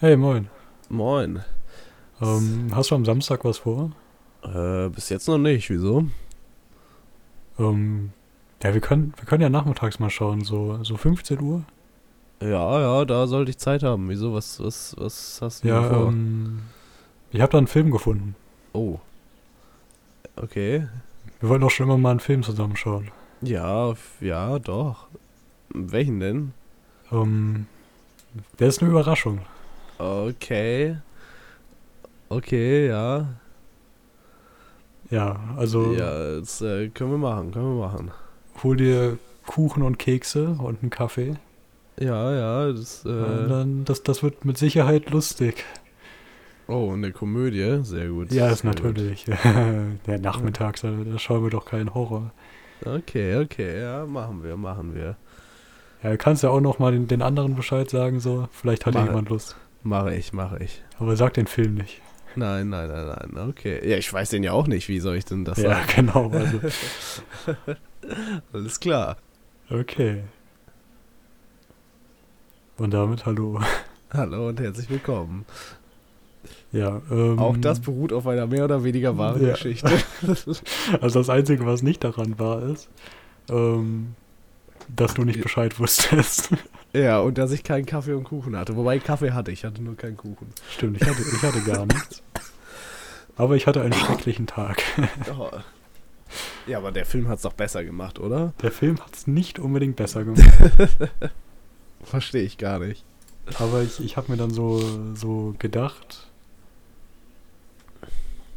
Hey, moin. Moin. Ähm, hast du am Samstag was vor? Äh, bis jetzt noch nicht. Wieso? Ähm, ja, wir können, wir können ja nachmittags mal schauen, so, so 15 Uhr. Ja, ja, da sollte ich Zeit haben. Wieso? Was, was, was hast du Ja, vor? ähm, ich habe da einen Film gefunden. Oh. Okay. Wir wollten auch schon immer mal einen Film zusammenschauen. Ja, ja, doch. Welchen denn? Ähm, der ist eine Überraschung. Okay. Okay, ja. Ja, also Ja, das äh, können wir machen, können wir machen. hol dir Kuchen und Kekse und einen Kaffee. Ja, ja, das, äh, dann, das, das wird mit Sicherheit lustig. oh, eine Komödie, sehr gut. Ja, ist natürlich. ja, nachmittags, da, schauen wir doch keinen Horror. Okay, okay, ja, machen wir, machen wir. Ja, du kannst ja auch noch mal den, den anderen Bescheid sagen, so. Vielleicht hat Mach- jemand Lust. Mache ich, mache ich. Aber sag den Film nicht. Nein, nein, nein, nein, okay. Ja, ich weiß den ja auch nicht, wie soll ich denn das ja, sagen? genau. Also, Alles klar. okay. Und damit hallo. Hallo und herzlich willkommen. Ja, ähm, Auch das beruht auf einer mehr oder weniger wahren Ja. Geschichte. Also das Einzige, was nicht daran war, ist, ähm, dass du nicht Bescheid wusstest. Ja, und dass ich keinen Kaffee und Kuchen hatte. Wobei Kaffee hatte ich, hatte nur keinen Kuchen. Stimmt, ich hatte, ich hatte gar nichts. Aber ich hatte einen schrecklichen Tag. Oh. Ja, aber der Film hat es doch besser gemacht, oder? Der Film hat es nicht unbedingt besser gemacht. Verstehe ich gar nicht. Aber ich, ich habe mir dann so, so gedacht,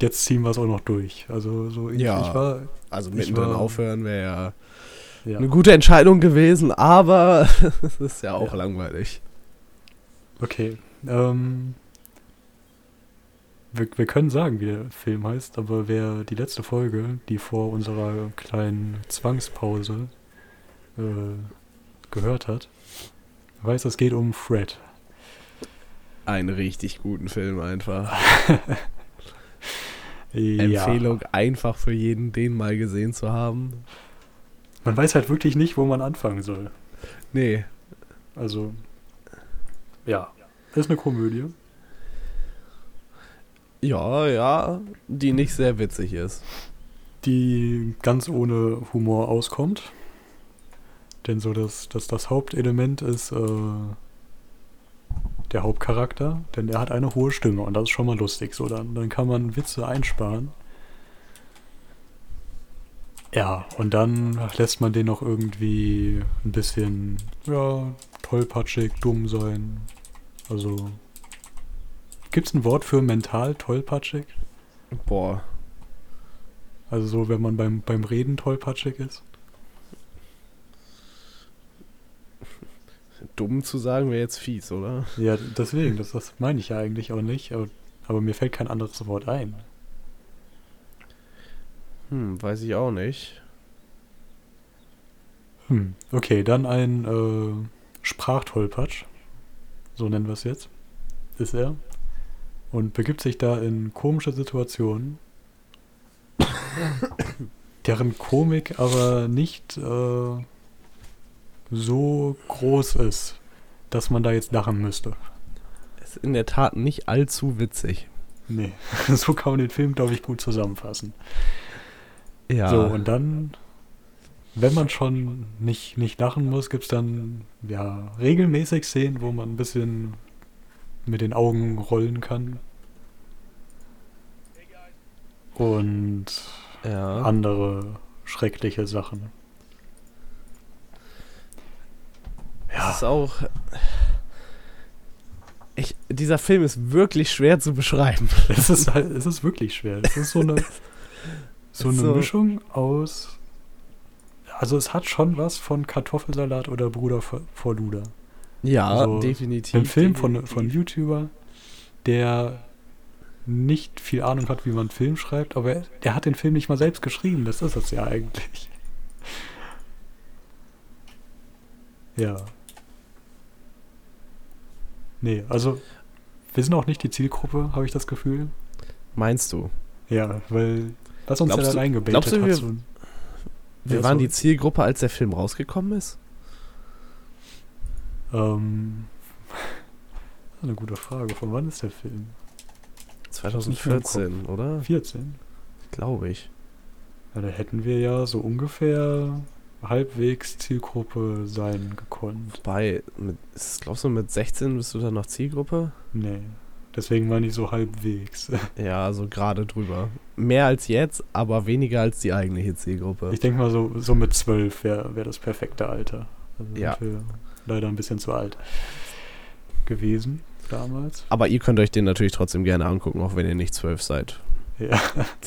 jetzt ziehen wir es auch noch durch. Also so ich, Ja. ich war, Also mittendrin war- aufhören wäre ja, ja. eine gute Entscheidung gewesen, aber es ist ja auch Ja. langweilig. Okay. Ähm, wir, wir können sagen, wie der Film heißt, aber wer die letzte Folge, die vor unserer kleinen Zwangspause äh, gehört hat, weiß, es geht um Fred. Einen richtig guten Film einfach. Ja. Empfehlung einfach für jeden, den mal gesehen zu haben. Man weiß halt wirklich nicht, wo man anfangen soll. Nee, Also, ja. Ist eine Komödie. ja, ja, die nicht sehr witzig ist. die ganz ohne Humor auskommt. Denn so das, das, das Hauptelement ist äh, der Hauptcharakter, denn er hat eine hohe Stimme und das ist schon mal lustig. So, dann, dann kann man Witze einsparen. Ja, und dann lässt man den noch irgendwie ein bisschen, ja, tollpatschig, dumm sein. Also, gibt's ein Wort für mental tollpatschig? Boah, Also so, wenn man beim, beim Reden tollpatschig ist? dumm zu sagen wäre jetzt fies, oder? Ja, deswegen, das, das meine ich ja eigentlich auch nicht, aber, aber mir fällt kein anderes Wort ein. Hm, weiß ich auch nicht. Hm, okay, dann ein äh, Sprachtollpatsch, so nennen wir es jetzt, ist er. Und begibt sich da in komische Situationen, deren Komik aber nicht äh, so groß ist, dass man da jetzt lachen müsste. Ist in der Tat nicht allzu witzig. Nee, so kann man den Film, glaube ich, gut zusammenfassen. Ja. So, und dann, wenn man schon nicht, nicht lachen muss, gibt es dann ja regelmäßig Szenen, wo man ein bisschen mit den Augen rollen kann. Und ja. andere schreckliche Sachen. Es ist auch. Ich, dieser Film ist wirklich schwer zu beschreiben. Es ist halt, es ist wirklich schwer. Es ist so eine, so eine So- Mischung aus. Also es hat schon was von Kartoffelsalat oder Bruder vor Luder. Ja, So, definitiv. Ein Film von, definitiv. von YouTuber, der nicht viel Ahnung hat, wie man einen Film schreibt, aber der hat den Film nicht mal selbst geschrieben. Das ist es ja eigentlich. Ja. Nee, also wir sind auch nicht die Zielgruppe, habe ich das Gefühl. Meinst du? Ja, weil was uns Glaubst ja dann du- eingebetet glaubst du, wir- So, Wir waren so- die Zielgruppe, als der Film rausgekommen ist? ähm, eine gute Frage. Von wann ist der Film? 2014, oder? 14? Glaube ich. Ja, da hätten wir ja so ungefähr halbwegs Zielgruppe sein gekonnt. Bei, mit, glaubst du, mit 16 bist du dann noch Zielgruppe? Nee. Deswegen meine ich so halbwegs. Ja, so gerade drüber. Mehr als jetzt, aber weniger als die eigentliche Zielgruppe. Ich denke mal, so, so mit 12 wäre wär das perfekte Alter. Also Ja. wir leider ein bisschen zu alt gewesen damals. Aber ihr könnt euch den natürlich trotzdem gerne angucken, auch wenn ihr nicht zwölf seid. Ja.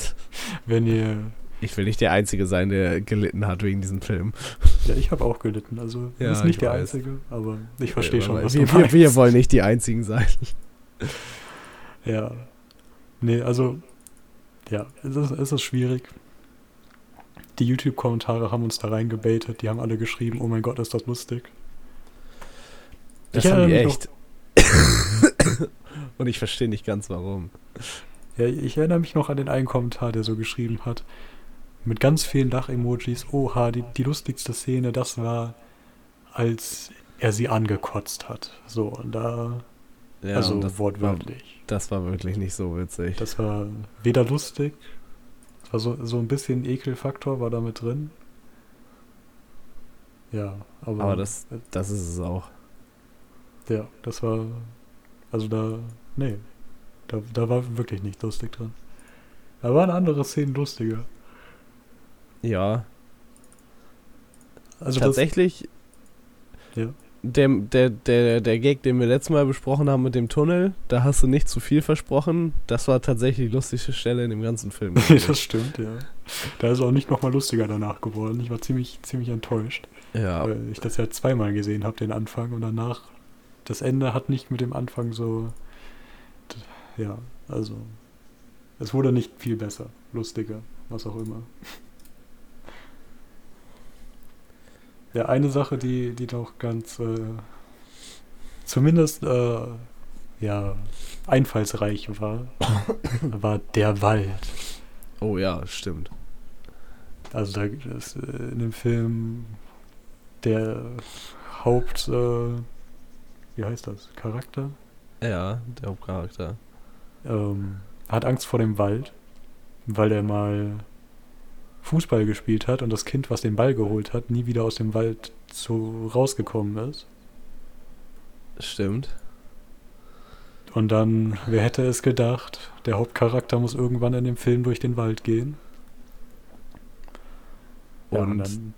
Wenn ihr. Ich will nicht der Einzige sein, der gelitten hat wegen diesem Film. Ja, ich habe auch gelitten. Also, Ja, ist nicht ich der weiß. Einzige, aber ich verstehe schon, Aber was wir, du wir, meinst. wir wollen nicht die Einzigen sein. Ja. Nee, also. Ja, es ist, es ist schwierig. Die YouTube-Kommentare haben uns da reingebaitet. Die haben alle geschrieben: Oh mein Gott, ist das lustig. Das Ich haben die mich echt. Und ich verstehe nicht ganz warum. Ja, ich erinnere mich noch an den einen Kommentar, der so geschrieben hat. Mit ganz vielen Lach-Emojis. Oha, die, die lustigste Szene, das war, als er sie angekotzt hat. So, und da, Ja, also das, war, wortwörtlich. das war wirklich nicht so witzig. Das war weder lustig, es war so, ein bisschen Ekelfaktor war da mit drin. Ja, aber, Aber das, das ist es auch. ja, das war, also da, nee, da, da war wirklich nicht lustig drin. Da waren andere Szenen lustiger. Ja, Also tatsächlich. Ja. Der, der, der, der Gag, den wir letztes Mal besprochen haben mit dem Tunnel, da hast du nicht zu viel versprochen. Das war tatsächlich die lustigste Stelle in dem ganzen Film. Das, stimmt, ja. Da ist auch nicht nochmal lustiger danach geworden. Ich war ziemlich, ziemlich enttäuscht, ja, weil ich das ja zweimal gesehen habe, den Anfang, und danach, das Ende hat nicht mit dem Anfang so, ja, also, es wurde nicht viel besser, lustiger, was auch immer. Ja, eine Sache, die, die doch ganz, äh, zumindest, äh, ja, einfallsreich war, war der Wald. oh ja, stimmt. Also da ist äh, in dem Film der Haupt, äh, wie heißt das, Charakter, Ja, der Hauptcharakter. ähm, hat Angst vor dem Wald, weil er mal Fußball gespielt hat und das Kind, was den Ball geholt hat, nie wieder aus dem Wald so rausgekommen ist. Stimmt. Und dann, wer hätte es gedacht, der Hauptcharakter muss irgendwann in dem Film durch den Wald gehen. Ja, Und dann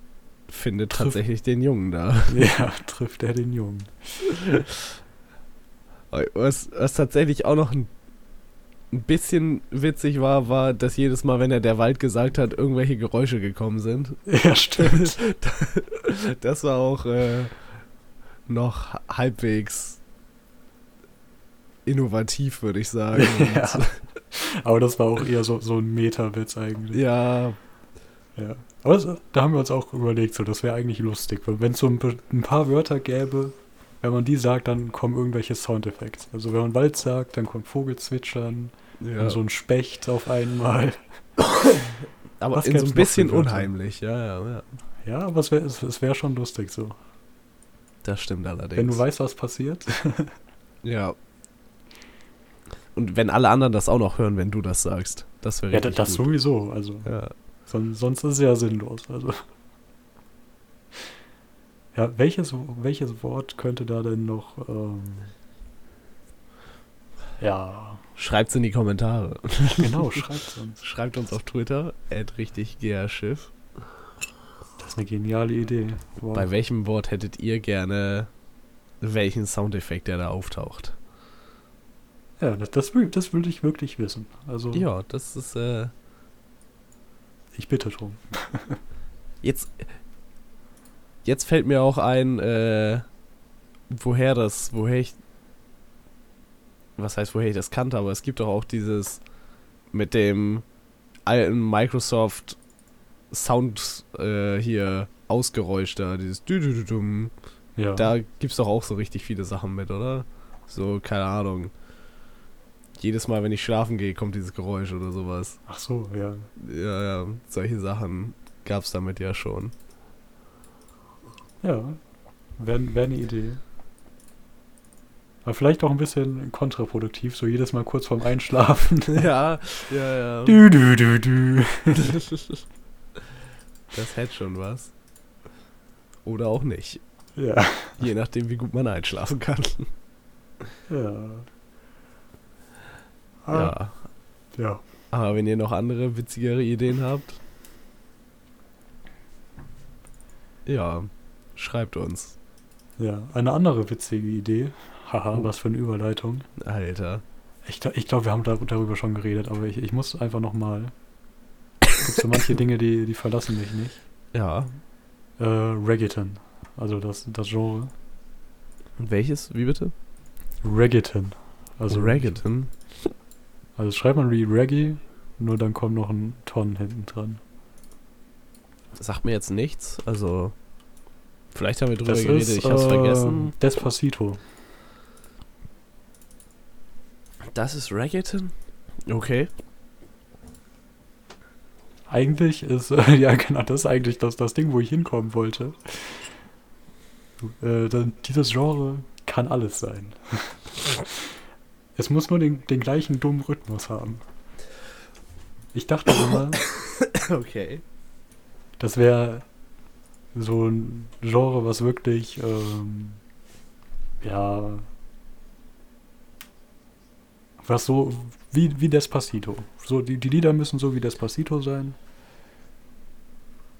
findet trifft- tatsächlich den Jungen da. ja, trifft er den Jungen. Was, was tatsächlich auch noch ein, ein bisschen witzig war, war, dass jedes Mal, wenn er der Wald gesagt hat, irgendwelche Geräusche gekommen sind. Ja, stimmt. Das war auch äh, noch halbwegs innovativ, würde ich sagen. Ja. Aber das war auch eher so, so ein Meta-Witz eigentlich. ja, Ja. Aber das, da haben wir uns auch überlegt, so, das wäre eigentlich lustig. Wenn es so ein, ein paar Wörter gäbe, wenn man die sagt, dann kommen irgendwelche Soundeffekte. Also wenn man Wald sagt, dann kommt Vogelzwitschern ja. und so ein Specht auf einmal. aber so ein bisschen unheimlich. Ja, ja, ja. Ja, aber es wäre es, wär schon lustig so. Das stimmt allerdings. Wenn du weißt, was passiert. Ja. Und wenn alle anderen das auch noch hören, wenn du das sagst. Das wäre ja, richtig das gut. sowieso. Also Ja. son, sonst ist es ja sinnlos. Also. Ja, welches, welches Wort könnte da denn noch. Ähm, ja, Schreibt's in die Kommentare. genau, schreibt uns. Schreibt uns auf Twitter, richtig Schiff. Das ist eine geniale Idee. Wow. Bei welchem Wort hättet ihr gerne welchen Soundeffekt, der da auftaucht? Ja, das, das, das will ich wirklich wissen. Also, Ja, das ist äh, ich bitte drum. jetzt. Jetzt fällt mir auch ein, äh, woher das, woher ich. Was heißt, woher ich das kannte, aber es gibt doch auch dieses mit dem alten Microsoft Sound äh, hier Ausgeräusch da, dieses Dü-dü-dü-dum. Ja. Da gibt's doch auch so richtig viele Sachen mit, oder? So, keine Ahnung. Jedes Mal, wenn ich schlafen gehe, kommt dieses Geräusch oder sowas. Ach so, ja. Ja, ja, solche Sachen gab's damit ja schon. Ja, wäre wär eine Idee. Aber vielleicht auch ein bisschen kontraproduktiv, so jedes Mal kurz vorm Einschlafen. ja, ja, ja. Du, du, du, du. Das hätte schon was. Oder auch nicht. Ja. Je nachdem, wie gut man einschlafen kann. Ja. Ah, Ja. ja. Aber wenn ihr noch andere witzigere Ideen habt, ja, schreibt uns. Ja. Eine andere witzige Idee. Haha, Oh. was für eine Überleitung. Alter. Ich, ich glaube, wir haben da, darüber schon geredet, aber ich, ich muss einfach nochmal. Es gibt so manche Dinge, die, die verlassen mich nicht. Ja. Äh, Reggaeton. Also das, das Genre. Und welches? Wie bitte? Reggaeton. Also, Reggaeton. also schreibt man wie Reggae, nur dann kommt noch ein Ton hinten dran. Sagt mir jetzt nichts. Also, vielleicht haben wir drüber Das geredet, ist ich hab's äh, vergessen. Despacito. Das ist Reggaeton? Okay. Eigentlich ist, äh, ja genau, das ist eigentlich das, das Ding, wo ich hinkommen wollte. Äh, dann, dieses Genre kann alles sein. es muss nur den, den gleichen dummen Rhythmus haben. Ich dachte immer, Okay. das wäre so ein Genre, was wirklich, ähm, ja, was so wie, wie Despacito. So, die, die Lieder müssen so wie Despacito sein.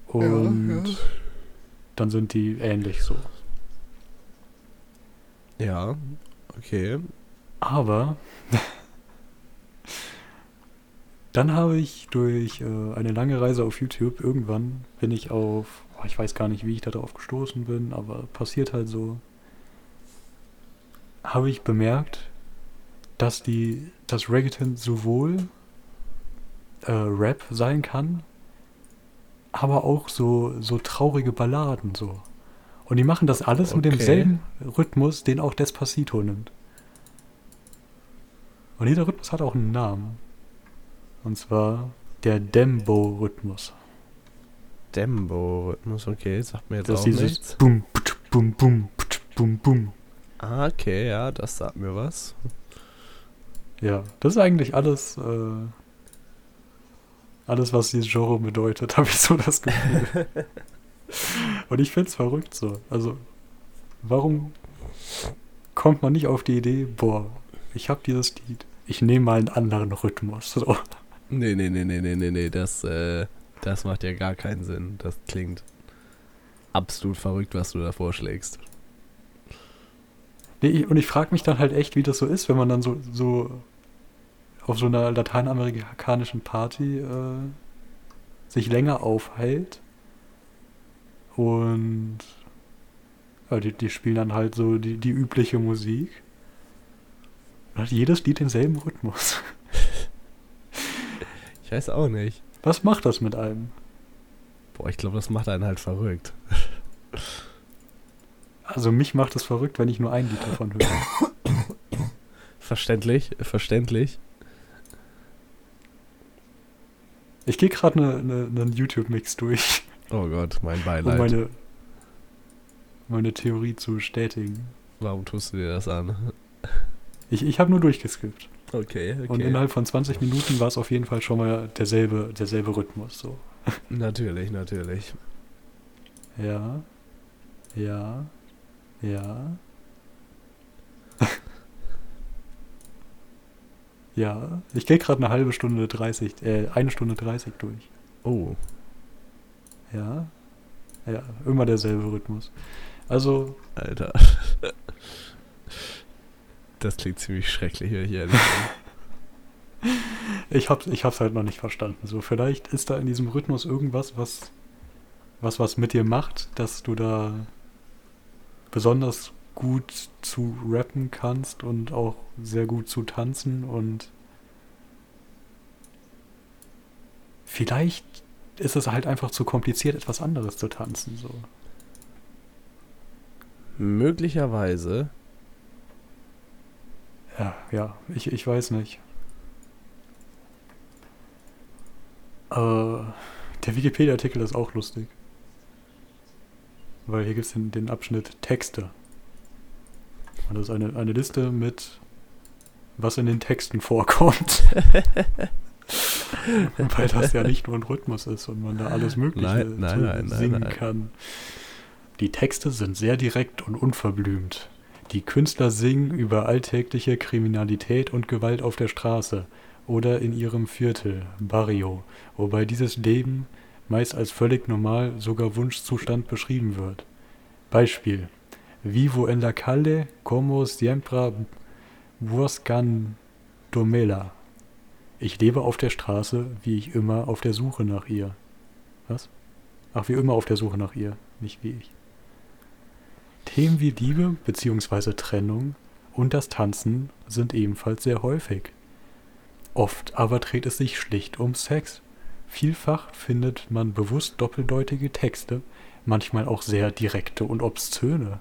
Und dann sind die ähnlich so. Ja, okay. Aber dann habe ich durch äh, eine lange Reise auf YouTube irgendwann bin ich auf, oh, ich weiß gar nicht, wie ich da drauf gestoßen bin, aber passiert halt so, habe ich bemerkt, dass die, das Reggaeton sowohl äh, Rap sein kann, aber auch so, so traurige Balladen so. Und die machen das alles mit Okay. demselben Rhythmus, den auch Despacito nimmt. Und jeder Rhythmus hat auch einen Namen. Und zwar der Dembo-Rhythmus. Dembo-Rhythmus, okay, sagt mir jetzt Das auch ist dieses nichts. Bum, putsch, Bum, Bum, putsch, Bum, Bum. Ah, okay, ja, das sagt mir was. Ja, das ist eigentlich alles, äh, alles, was dieses Genre bedeutet, habe ich so das Gefühl. Und ich finde es verrückt so. Also, warum kommt man nicht auf die Idee, boah, ich habe dieses Lied, ich nehme mal einen anderen Rhythmus. So. Nee, nee, nee, nee, nee, nee, nee, das, äh, das macht ja gar keinen Sinn. Das klingt absolut verrückt, was du da vorschlägst. Nee, ich- und ich frage mich dann halt echt, wie das so ist, wenn man dann so, so auf so einer lateinamerikanischen Party äh, sich länger aufhält und ja, die, die spielen dann halt so die, die übliche Musik. Und hat jedes Lied denselben Rhythmus. Ich weiß auch nicht. Was macht das mit einem? Boah, ich glaube, das macht einen halt verrückt. Also mich macht es verrückt, wenn ich nur ein Lied davon höre. Verständlich, verständlich. Ich gehe gerade einen ne, ne, YouTube-Mix durch, Oh Gott, mein um Beileid. meine, meine Theorie zu bestätigen. Warum tust du dir das an? Ich, ich habe nur durchgeskippt. Okay, okay. Und innerhalb von 20 Minuten war es auf jeden Fall schon mal derselbe, derselbe Rhythmus. So. natürlich, natürlich. Ja. Ja. Ja. ja. Ich gehe gerade eine halbe Stunde 30, äh, eine Stunde 30 durch. Oh, Ja. Ja, immer derselbe Rhythmus. Also, Alter. Das klingt ziemlich schrecklich, wenn ich ehrlich bin. ich hab's, ich hab's halt noch nicht verstanden. So, vielleicht ist da in diesem Rhythmus irgendwas, was, was was mit dir macht, dass du da besonders gut zu rappen kannst und auch sehr gut zu tanzen und vielleicht ist es halt einfach zu kompliziert, etwas anderes zu tanzen. So. Möglicherweise. Ja, ja, ich, ich weiß nicht. Äh, der Wikipedia-Artikel ist auch lustig. Weil hier gibt es den, den Abschnitt Texte. Und das ist eine, eine Liste mit, was in den Texten vorkommt. Weil das ja nicht nur ein Rhythmus ist und man da alles Mögliche Nein, nein, nein, singen kann. Die Texte sind sehr direkt und unverblümt. Die Künstler singen über alltägliche Kriminalität und Gewalt auf der Straße oder in ihrem Viertel, Barrio, wobei dieses Leben meist als völlig normal, sogar Wunschzustand beschrieben wird. Beispiel. Vivo en la calle como siempre buscan domela. Ich lebe auf der Straße, wie ich immer auf der Suche nach ihr. Was? Ach, wie immer auf der Suche nach ihr, nicht wie ich. Themen wie Liebe bzw. Trennung und das Tanzen sind ebenfalls sehr häufig. Oft aber dreht es sich schlicht um Sex. Vielfach findet man bewusst doppeldeutige Texte, manchmal auch sehr direkte und obszöne.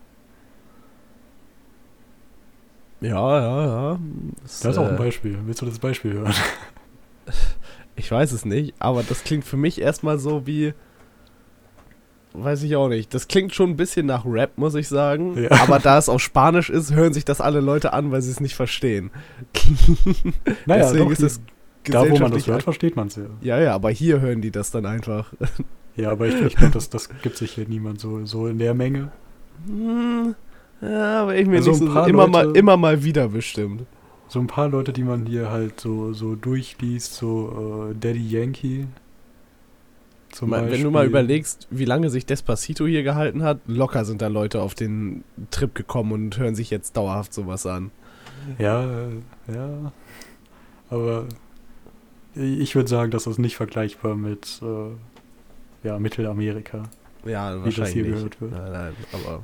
Ja, ja, ja. Das ist auch ein äh, Beispiel. Willst du das Beispiel hören? Ich weiß es nicht, aber das klingt für mich erstmal so wie. Weiß ich auch nicht. Das klingt schon ein bisschen nach Rap, muss ich sagen. Ja. Aber da es auf Spanisch ist, hören sich das alle Leute an, weil sie es nicht verstehen. Naja, Deswegen doch, ist es da wo man das hört, versteht man es ja. Ja, ja, aber hier hören die das dann einfach. Ja, aber ich, ich glaube, das, das gibt sich hier niemand so, so in der Menge. Hm, ja, aber ich mir Also nicht so paar immer mal Leute- immer mal wieder bestimmt. So ein paar Leute, die man hier halt so, so durchliest, so äh, Daddy Yankee. Zum Mal- Wenn Beispiel. du mal überlegst, wie lange sich Despacito hier gehalten hat, locker sind da Leute auf den Trip gekommen und hören sich jetzt dauerhaft sowas an. Ja, äh, ja. Aber ich würde sagen, das ist nicht vergleichbar mit äh, ja, Mittelamerika. Ja, Wie das hier nicht. gehört wird. Nein, nein, aber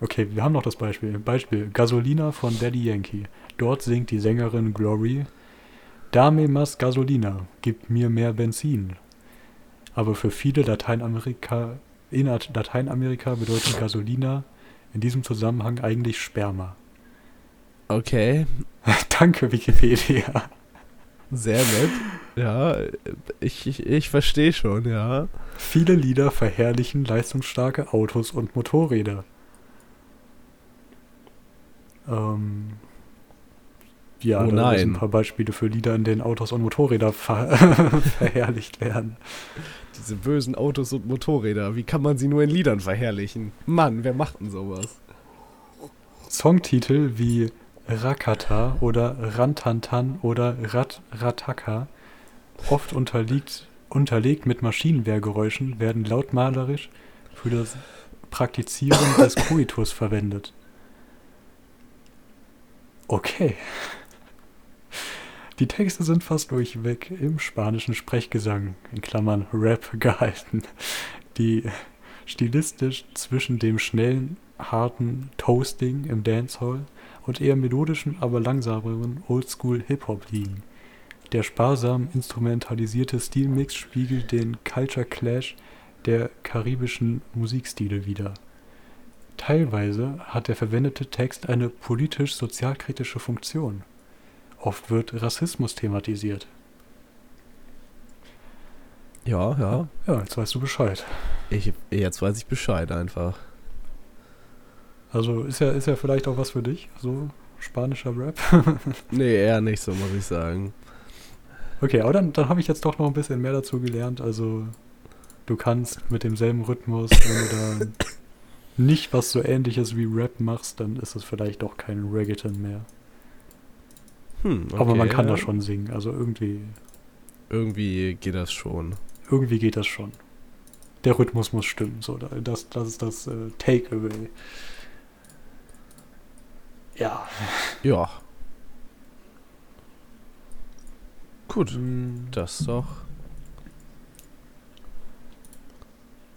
Okay, wir haben noch das Beispiel. Beispiel: Gasolina von Daddy Yankee. Dort singt die Sängerin Glory: Dame más Gasolina, gib mir mehr Benzin. Aber für viele Lateinamerika, in Lateinamerika bedeutet Gasolina in diesem Zusammenhang eigentlich Sperma. okay, Danke, Wikipedia. Sehr nett. Ja, ich, ich, ich verstehe schon, ja. Viele Lieder verherrlichen leistungsstarke Autos und Motorräder. Ähm, ja, Oh da sind ein paar Beispiele für Lieder, in denen Autos und Motorräder ver verherrlicht werden. Diese bösen Autos und Motorräder, wie kann man sie nur in Liedern verherrlichen? Mann, wer macht denn sowas? Songtitel wie Rakata oder Rantantan oder Rat Rataka, oft unterliegt, unterlegt mit Maschinenwehrgeräuschen, werden lautmalerisch für das Praktizieren des Koitus verwendet. Okay. Die Texte sind fast durchweg im spanischen Sprechgesang, in Klammern Rap, gehalten, die stilistisch zwischen dem schnellen, harten Toasting im Dancehall und eher melodischen, aber langsameren Oldschool-Hip-Hop liegen. Der sparsam instrumentalisierte Stilmix spiegelt den Culture Clash der karibischen Musikstile wider. Teilweise hat der verwendete Text eine politisch-sozialkritische Funktion. Oft wird Rassismus thematisiert. Ja, ja. Ja, jetzt weißt du Bescheid. Ich, jetzt weiß ich Bescheid einfach. Also ist ja, ist ja vielleicht auch was für dich, so spanischer Rap. Nee, eher nicht so, muss ich sagen. Okay, aber dann, dann habe ich jetzt doch noch ein bisschen mehr dazu gelernt. Also du kannst mit demselben Rhythmus, wenn du da nicht was so ähnliches wie Rap machst, dann ist es vielleicht doch kein Reggaeton mehr. Hm, aber man okay, kann ja. da schon singen. Also irgendwie, Irgendwie geht das schon. irgendwie geht das schon. Der Rhythmus muss stimmen. So, da- das, das ist das äh, Takeaway. Ja. Ja. Gut, Hm, das doch.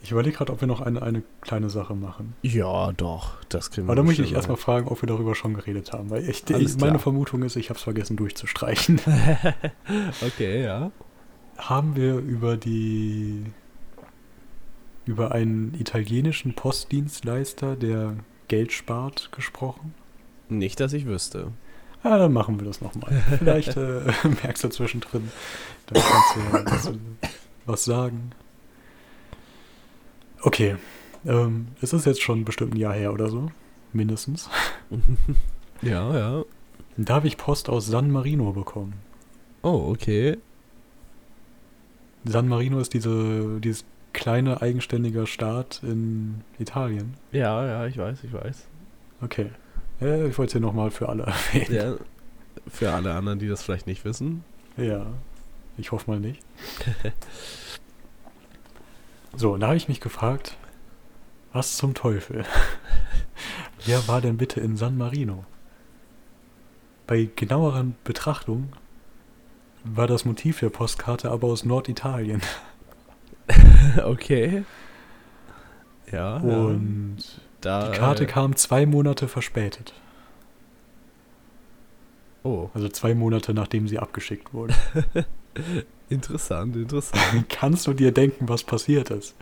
Ich überlege gerade, ob wir noch eine, eine kleine Sache machen. Ja, doch, das kriegen wir Aber da muss ich erstmal fragen, ob wir darüber schon geredet haben. Weil ich, ich, meine. Vermutung ist, ich habe es vergessen durchzustreichen. Okay, ja. haben wir über die über einen italienischen Postdienstleister, der Geld spart, gesprochen? Nicht, dass ich wüsste. Ah, dann machen wir das nochmal. Vielleicht äh, merkst du zwischendrin, dann kannst du ja was, sagen. Okay, ähm, es ist jetzt schon bestimmt ein Jahr her oder so. mindestens. Ja, ja. Da habe ich Post aus San Marino bekommen. Oh, okay. San Marino ist diese, dieses kleine eigenständiger Staat in Italien. Ja, ja, ich weiß, ich weiß. Okay. Ja, ich wollte es hier nochmal für alle erwähnen. Ja, für alle anderen, die das vielleicht nicht wissen. Ja, ich hoffe mal nicht. so, und da habe ich mich gefragt, was zum Teufel? Wer war denn bitte in San Marino? Bei genaueren Betrachtung war das Motiv der Postkarte aber aus Norditalien. okay. Ja. Und da, die Karte äh, kam zwei Monate verspätet. Oh, Also zwei Monate nachdem sie abgeschickt wurde. interessant, interessant. Kannst du dir denken, was passiert ist?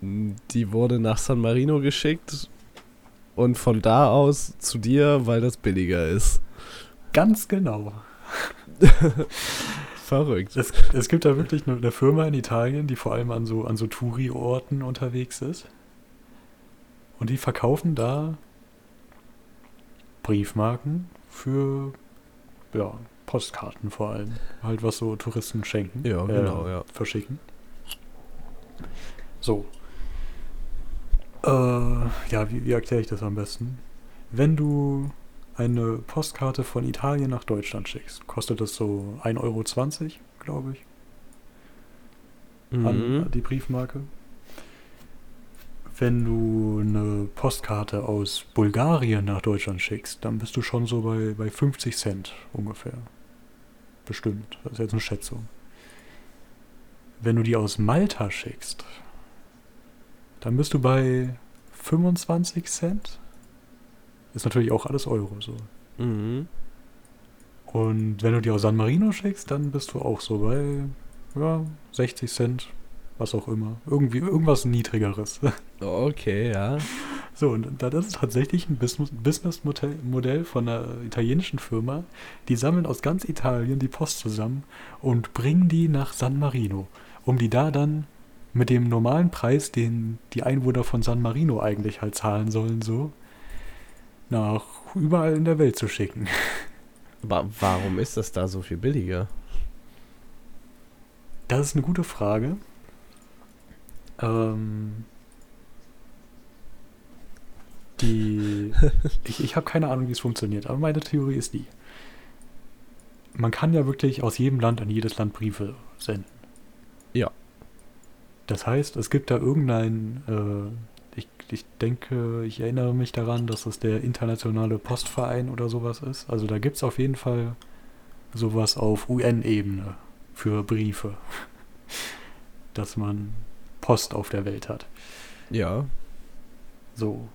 Die wurde nach San Marino geschickt und von da aus zu dir, weil das billiger ist. Ganz genau. Verrückt. Es, es gibt da wirklich eine, eine Firma in Italien, die vor allem an so, an so Touri-Orten unterwegs ist. Und die verkaufen da Briefmarken für ja, Postkarten vor allem. Halt was so Touristen schenken. Ja, genau, ja. Verschicken. So. Äh, ja, wie, wie erkläre ich das am besten? Wenn du eine Postkarte von Italien nach Deutschland schickst, kostet das so 1,20 Euro, glaube ich, an Mhm. die Briefmarke. Wenn du eine Postkarte aus Bulgarien nach Deutschland schickst, dann bist du schon so bei, bei 50 Cent ungefähr. Bestimmt. Das ist jetzt eine Schätzung. Wenn du die aus Malta schickst, dann bist du bei 25 Cent. Ist natürlich auch alles Euro so. Mhm. Und wenn du die aus San Marino schickst, dann bist du auch so bei ja, 60 Cent, was auch immer. Irgendwie irgendwas niedrigeres. Okay, ja. So, und das ist tatsächlich ein Business- Businessmodell Modell von einer italienischen Firma. Die sammeln aus ganz Italien die Post zusammen und bringen die nach San Marino, um die da dann mit dem normalen Preis, den die Einwohner von San Marino eigentlich halt zahlen sollen, so nach überall in der Welt zu schicken. Aber warum ist das da so viel billiger? Das ist eine gute Frage. Ähm, die. ich ich habe keine Ahnung, wie es funktioniert, aber meine Theorie ist die. Man kann ja wirklich aus jedem Land an jedes Land Briefe senden. Ja. Das heißt, es gibt da irgendein. Äh, ich, ich denke, ich erinnere mich daran, dass es der Internationale Postverein oder sowas ist. Also da gibt es auf jeden Fall sowas auf UN-Ebene für Briefe. Dass man Post auf der Welt hat. Ja. So.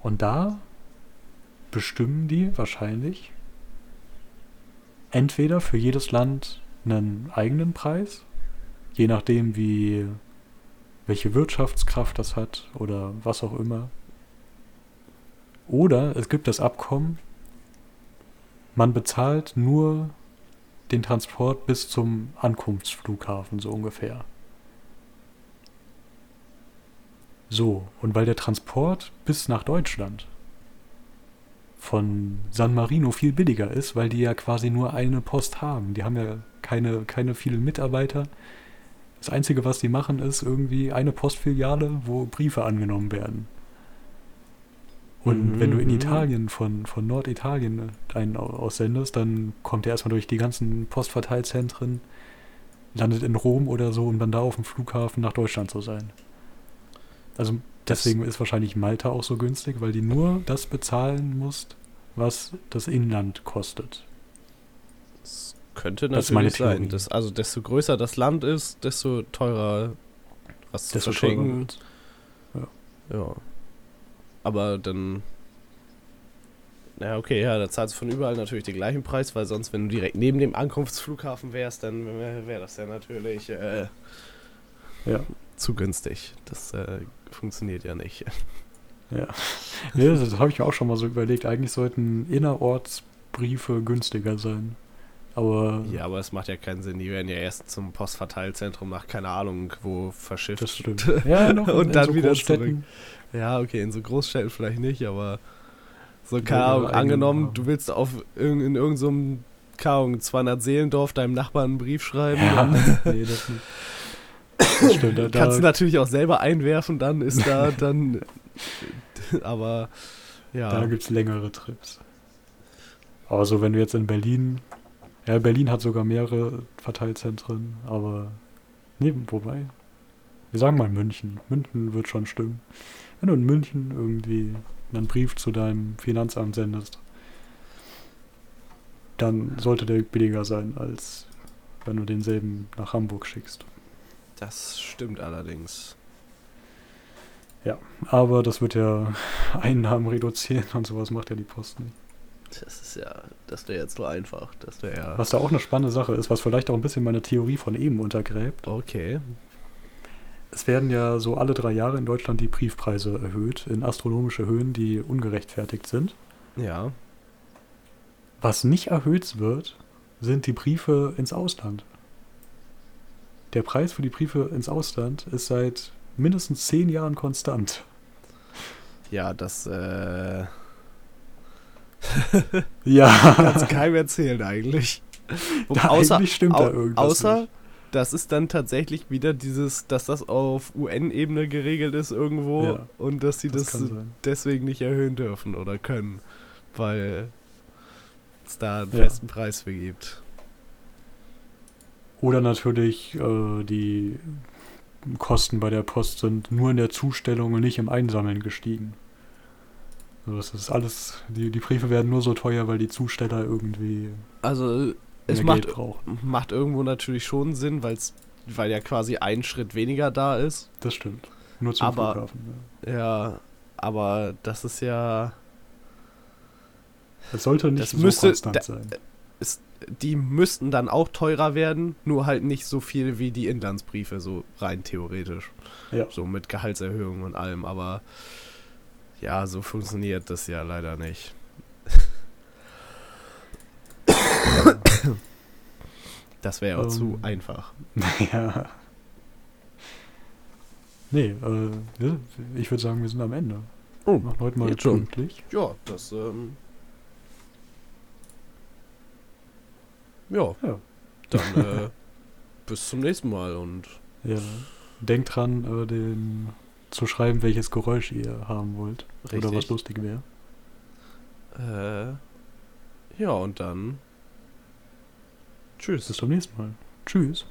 Und da bestimmen die wahrscheinlich entweder für jedes Land einen eigenen Preis, je nachdem wie welche Wirtschaftskraft das hat oder was auch immer. Oder es gibt das Abkommen, man bezahlt nur den Transport bis zum Ankunftsflughafen, so ungefähr. So, und weil der Transport bis nach Deutschland von San Marino viel billiger ist, weil die ja quasi nur eine Post haben. Die haben ja keine, keine vielen Mitarbeiter. Das Einzige, was die machen, ist irgendwie eine Postfiliale, wo Briefe angenommen werden. Und Mhm, wenn du in mhm. Italien, von, von Norditalien einen au- aussendest, dann kommt er erstmal durch die ganzen Postverteilzentren, landet in Rom oder so, um dann da auf dem Flughafen nach Deutschland zu sein. Also Das- deswegen ist wahrscheinlich Malta auch so günstig, weil die nur das bezahlen musst, was das Inland kostet. Das könnte Das natürlich sein. Theorie. Das, also desto größer das Land ist, desto teurer was zu Desto verschicken. teurer Ja. Aber dann. Ja, okay, ja, da zahlst du von überall natürlich den gleichen Preis, weil sonst, wenn du direkt neben dem Ankunftsflughafen wärst, dann wäre wär das ja natürlich äh, Ja. zu günstig. Das äh, funktioniert ja nicht. Ja. Nee, das, das habe ich mir auch schon mal so überlegt. Eigentlich sollten Innerortsbriefe günstiger sein. Aber Ja, aber es macht ja keinen Sinn. Die werden ja erst zum Postverteilzentrum nach, keine Ahnung, wo verschifft. das stimmt. Ja, noch Und in dann so wieder Großstädten. Ja, okay, in so Großstädten vielleicht nicht, aber so, keine Ahnung, angenommen, haben. du willst auf irg in irgendeinem, so keine Ahnung, 200 Seelendorf deinem Nachbarn einen Brief schreiben, Ja, nee, das nicht. Das stimmt. Da, kannst du natürlich auch selber einwerfen, dann ist da dann, aber ja, da gibt es längere Trips. Aber so, wenn du jetzt in Berlin. Ja, Berlin hat sogar mehrere Verteilzentren, aber. Nee, wobei. Wir sagen mal München. München wird schon stimmen. Wenn du in München irgendwie einen Brief zu deinem Finanzamt sendest, dann sollte der billiger sein, als wenn du denselben nach Hamburg schickst. das stimmt allerdings. Aber das wird ja Einnahmen reduzieren und sowas macht ja die Post nicht. Das ist ja, das wäre jetzt so einfach, das wäre ja, Was da auch eine spannende Sache ist, was vielleicht auch ein bisschen meine Theorie von eben untergräbt. okay, Es werden ja so alle drei Jahre in Deutschland die Briefpreise erhöht in astronomische Höhen, die ungerechtfertigt sind. ja, Was nicht erhöht wird, sind die Briefe ins Ausland. Der Preis für die Briefe ins Ausland ist seit mindestens zehn Jahren konstant. ja, das, äh, Ja, kannst keinem erzählen eigentlich. Da eigentlich stimmt da irgendwas Außer, nicht. das ist dann tatsächlich wieder dieses, dass das auf UN-Ebene geregelt ist irgendwo Ja, und dass sie das das, deswegen nicht erhöhen dürfen oder können, weil es da einen Ja. festen Preis für gibt. Oder natürlich äh, die Kosten bei der Post sind nur in der Zustellung und nicht im Einsammeln gestiegen. Also das ist alles, die, die Briefe werden nur so teuer, weil die Zusteller irgendwie Also es mehr macht, macht irgendwo natürlich schon Sinn, weil's, weil ja quasi ein Schritt weniger da ist. Das stimmt. Nur zum Aber- Flughafen. Ja. Ja, aber das ist ja, Das sollte nicht Das so müsste- konstant da- sein. die müssten dann auch teurer werden, nur halt nicht so viel wie die Inlandsbriefe, so rein theoretisch. Ja. So mit Gehaltserhöhung und allem, aber ja, so funktioniert das ja leider nicht. Das wäre auch Ähm. zu einfach. ja. Nee, äh, ja, ich würde sagen, wir sind am Ende. Oh, Machen heute mal pünktlich. Ja, das, ähm. Ja. Ja. Dann, äh, bis zum nächsten Mal und Ja. Denkt dran, äh, den zu schreiben, welches Geräusch ihr haben wollt. Oder was Richtig. lustig wäre. Äh, ja, und dann. Tschüss. Bis zum nächsten Mal. Tschüss.